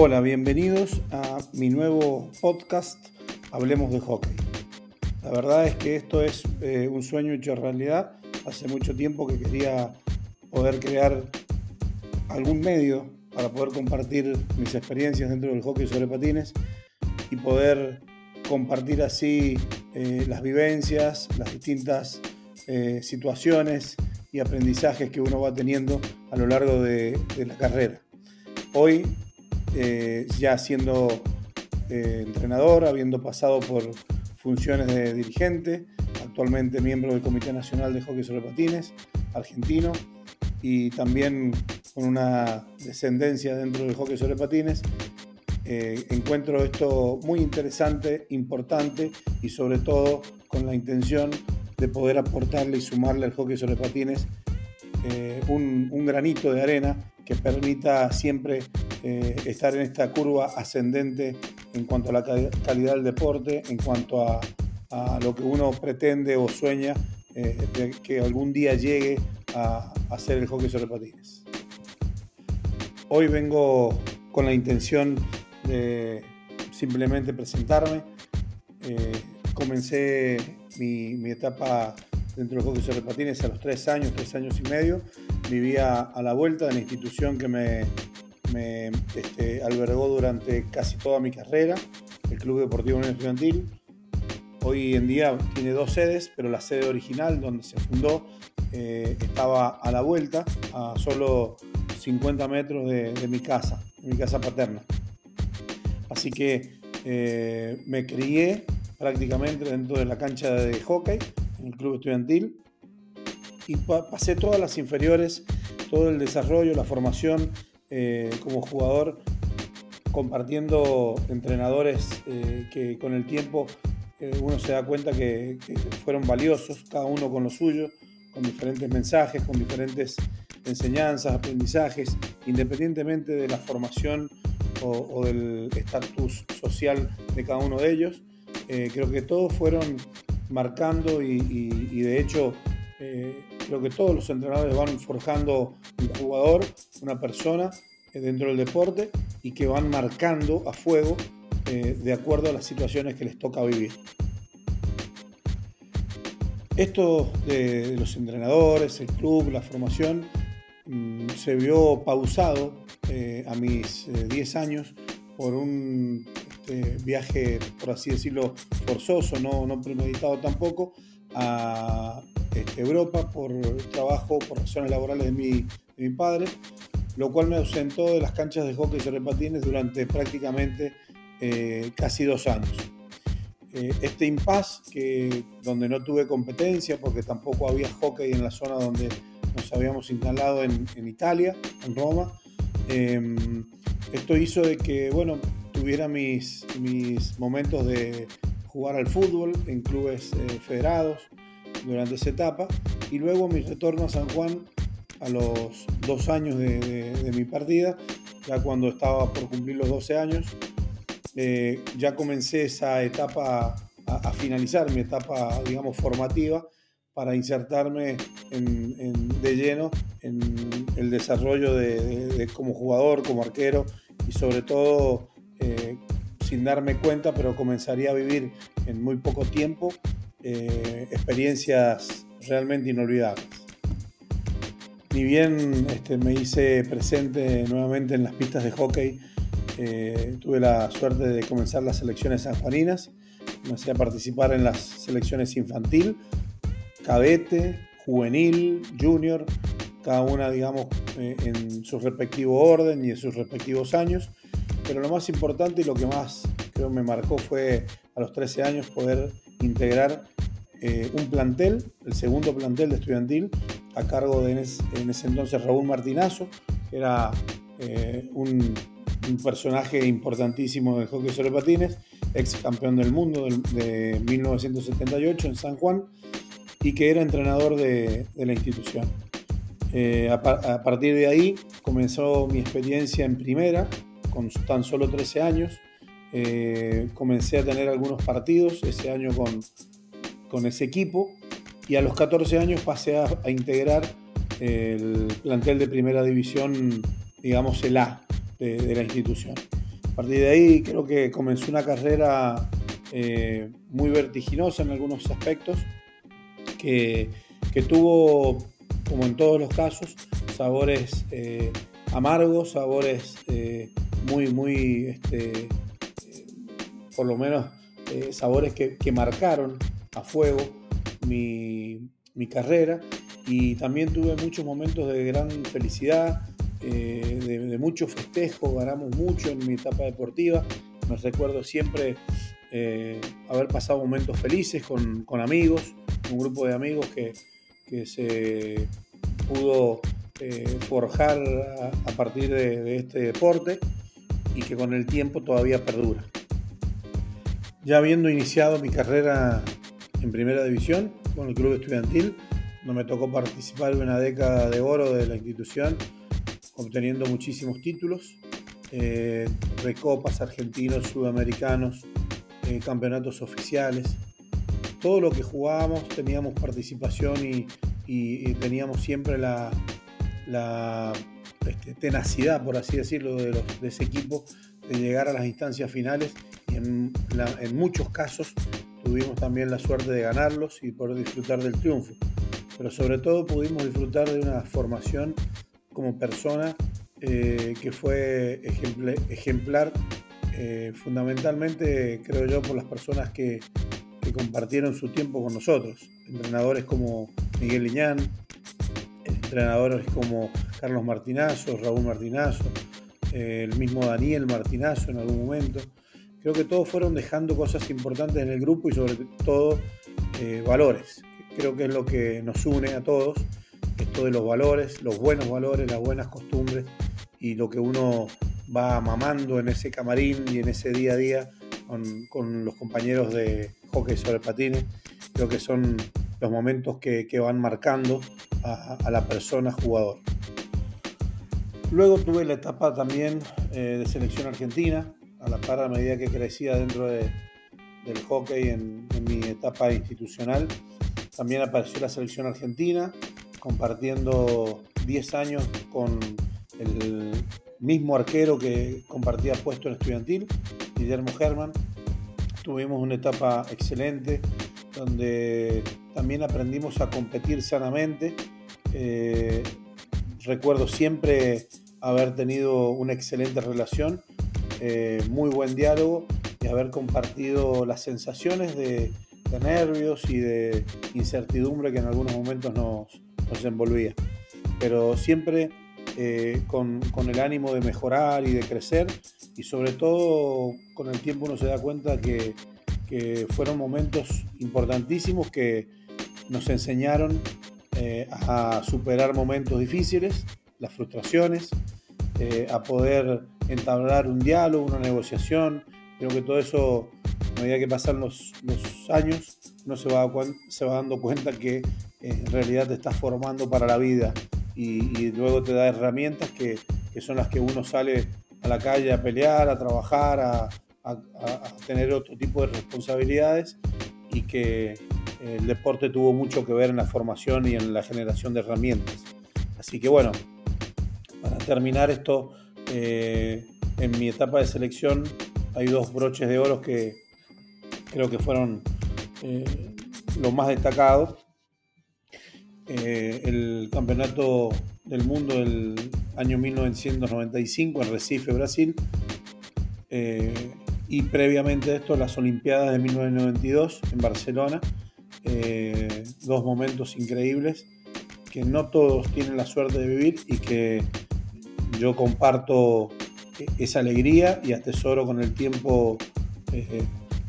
Hola, bienvenidos a mi nuevo podcast Hablemos de Hockey. La verdad es que esto es eh, un sueño hecho realidad. Hace mucho tiempo que quería poder crear algún medio para poder compartir mis experiencias dentro del hockey sobre patines y poder compartir así eh, las vivencias, las distintas eh, situaciones y aprendizajes que uno va teniendo a lo largo de, de la carrera. Hoy eh, ya siendo eh, entrenador, habiendo pasado por funciones de dirigente, actualmente miembro del Comité Nacional de Hockey sobre Patines argentino y también con una descendencia dentro del hockey sobre patines. Eh, encuentro esto muy interesante, importante y sobre todo con la intención de poder aportarle y sumarle al hockey sobre patines un, un, granito de arena que permita siempre eh, estar en esta curva ascendente en cuanto a la calidad del deporte, en cuanto a, lo que uno pretende o sueña eh, de que algún día llegue a, hacer el hockey sobre patines. Hoy vengo con la intención de simplemente presentarme. Eh, comencé mi, mi, etapa dentro del hockey sobre patines a los tres años, tres años y medio. Vivía a la vuelta de la institución que me, me este, albergó durante casi toda mi carrera, el Club Deportivo Unión Estudiantil. Hoy en día tiene dos sedes, pero la sede original donde se fundó eh, estaba a la vuelta, a solo 50 metros de, mi casa, de mi casa paterna. Así que eh, me crié prácticamente dentro de la cancha de hockey en el club estudiantil y pasé todas las inferiores, todo el desarrollo, la formación eh, como jugador compartiendo entrenadores eh, que con el tiempo eh, uno se da cuenta que, fueron valiosos, cada uno con lo suyo, con diferentes mensajes, con diferentes enseñanzas, aprendizajes, independientemente de la formación o, del estatus social de cada uno de ellos. creo que todos fueron marcando y, y de hecho creo que todos los entrenadores van forjando un jugador, una persona eh, dentro del deporte y que van marcando a fuego eh, de acuerdo a las situaciones que les toca vivir. Esto de, los entrenadores, el club, la formación, mm, se vio pausado eh, a mis 10 años por un este, viaje, por así decirlo, forzoso, no, no premeditado tampoco, a Europa por trabajo, por razones laborales de mi, mi, padre, lo cual me ausentó de las canchas de hockey sobre patines durante prácticamente eh, casi dos años. Eh, este impasse, que, donde no tuve competencia porque tampoco había hockey en la zona donde nos habíamos instalado en, en Italia, en Roma, em, esto hizo de que, bueno, tuviera mis, mis momentos de jugar al fútbol en clubes eh, federados, durante esa etapa. Y luego mi retorno a San Juan a los dos años de, mi partida, ya cuando estaba por cumplir los 12 años, eh, ya comencé esa etapa a, finalizar, mi etapa, digamos, formativa para insertarme de lleno en el desarrollo de, como jugador, como arquero y sobre todo, eh, sin darme cuenta, pero comenzaría a vivir en muy poco tiempo eh, experiencias realmente inolvidables. Ni bien este, me hice presente nuevamente en las pistas de hockey, eh, tuve la suerte de comenzar las selecciones sanjuaninas, comencé a participar en las selecciones infantil, cadete, juvenil, junior, cada una, digamos, eh, en su respectivo orden y en sus respectivos años. Pero lo más importante y lo que más creo me marcó fue a los 13 años poder integrar eh, un plantel, el segundo plantel de estudiantil, a cargo de en, ese entonces Raúl Martinazo, que era eh, un, personaje importantísimo del hockey sobre patines, ex campeón del mundo de, 1978 en San Juan y que era entrenador de, la institución. Eh, a, partir de ahí comenzó mi experiencia en primera, con tan solo 13 años. comencé a tener algunos partidos, ese año con, con ese equipo y a los 14 años pasé a, integrar el plantel de primera división, digamos el A de, la institución. partir de ahí creo que comenzó una carrera eh, muy vertiginosa en algunos aspectos, que, tuvo, como en todos los casos, sabores eh, amargos, sabores eh, muy, muy, este, por lo menos, sabores que, marcaron a fuego mi, carrera y también tuve muchos momentos de gran felicidad, de, de, mucho festejo, ganamos mucho en mi etapa deportiva. Me recuerdo siempre eh, haber pasado momentos felices con, amigos, un grupo de amigos que, se pudo eh, forjar a, partir de, este deporte y que con el tiempo todavía perdura. Ya habiendo iniciado mi carrera en primera división con el club estudiantil, no me tocó participar en una década de oro de la institución, obteniendo muchísimos títulos, eh, recopas argentinos, sudamericanos, eh, campeonatos oficiales. Todo lo que jugábamos teníamos participación y, teníamos siempre la, este, tenacidad, por así decirlo, de, ese equipo de llegar a las instancias finales y en, muchos casos tuvimos también la suerte de ganarlos y poder disfrutar del triunfo. Pero sobre todo pudimos disfrutar de una formación como persona eh, que fue ejemplar eh, fundamentalmente creo yo por las personas que, compartieron su tiempo con nosotros, entrenadores como Miguel Liñán, entrenadores como Carlos Martinazo, Raúl Martinazo, eh, el mismo Daniel Martinazo en algún momento. Creo que todos fueron dejando cosas importantes en el grupo y sobre todo eh, valores. Creo que es lo que nos une a todos, esto de los valores, los buenos valores, las buenas costumbres y lo que uno va mamando en ese camarín y en ese día a día con, los compañeros de hockey sobre patines. Creo que son los momentos que, van marcando a, la persona jugador. Luego tuve la etapa también eh, de selección argentina, a la par a medida que crecía dentro del hockey en, mi etapa institucional. También apareció la selección argentina, compartiendo 10 años con el mismo arquero que compartía puesto en estudiantil, Guillermo Germán. Tuvimos una etapa excelente donde también aprendimos a competir sanamente. Eh, recuerdo siempre haber tenido una excelente relación, eh, muy buen diálogo y haber compartido las sensaciones de, nervios y de incertidumbre que en algunos momentos nos, nos envolvía. Pero siempre eh, con, el ánimo de mejorar y de crecer y sobre todo con el tiempo uno se da cuenta que, fueron momentos importantísimos que nos enseñaron eh, a superar momentos difíciles, las frustraciones, a poder entablar un diálogo, una negociación. Creo que todo eso, a medida que pasan los, años, uno se va, se va dando cuenta que en realidad te estás formando para la vida y, luego te da herramientas que, son las que uno sale a la calle a pelear, a trabajar, a, tener otro tipo de responsabilidades y que el deporte tuvo mucho que ver en la formación y en la generación de herramientas. Así que bueno, para terminar esto, eh, en mi etapa de selección hay dos broches de oro que creo que fueron eh, los más destacados. Eh, el campeonato del mundo del año 1995 en Recife, Brasil, eh, y previamente a esto las Olimpiadas de 1992 en Barcelona, eh, dos momentos increíbles que no todos tienen la suerte de vivir y que yo comparto esa alegría y atesoro con el tiempo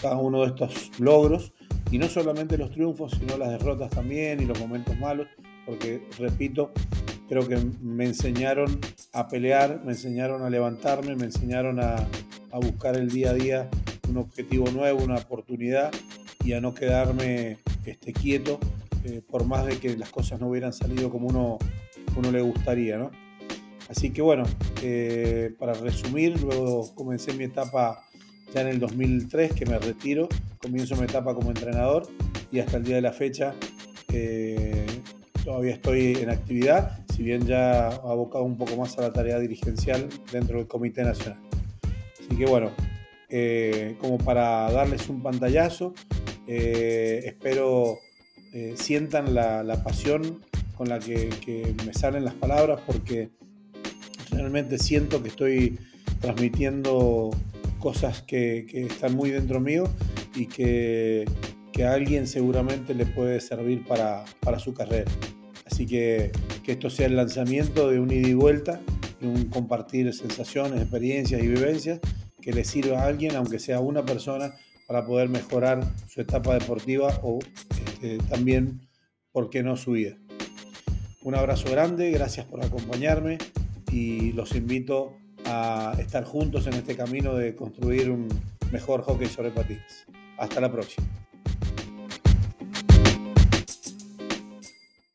cada uno de estos logros y no solamente los triunfos, sino las derrotas también y los momentos malos, porque, repito, creo que me enseñaron a pelear, me enseñaron a levantarme, me enseñaron a, buscar el día a día un objetivo nuevo, una oportunidad y a no quedarme este, quieto eh, por más de que las cosas no hubieran salido como uno, uno le gustaría. ¿no? Así que bueno, eh, para resumir, luego comencé mi etapa ya en el 2003 que me retiro, comienzo mi etapa como entrenador y hasta el día de la fecha eh, todavía estoy en actividad, si bien ya abocado un poco más a la tarea dirigencial dentro del Comité Nacional. Así que bueno, eh, como para darles un pantallazo, espero sientan la, pasión con la que, me salen las palabras porque realmente siento que estoy transmitiendo cosas que, están muy dentro mío y que, a alguien seguramente le puede servir para, su carrera. Así que que esto sea el lanzamiento de un ida y vuelta, de un compartir sensaciones, experiencias y vivencias que le sirva a alguien, aunque sea una persona, para poder mejorar su etapa deportiva o este, también, ¿por qué no, su vida? Un abrazo grande, gracias por acompañarme y los invito a estar juntos en este camino de construir un mejor hockey sobre patines. Hasta la próxima.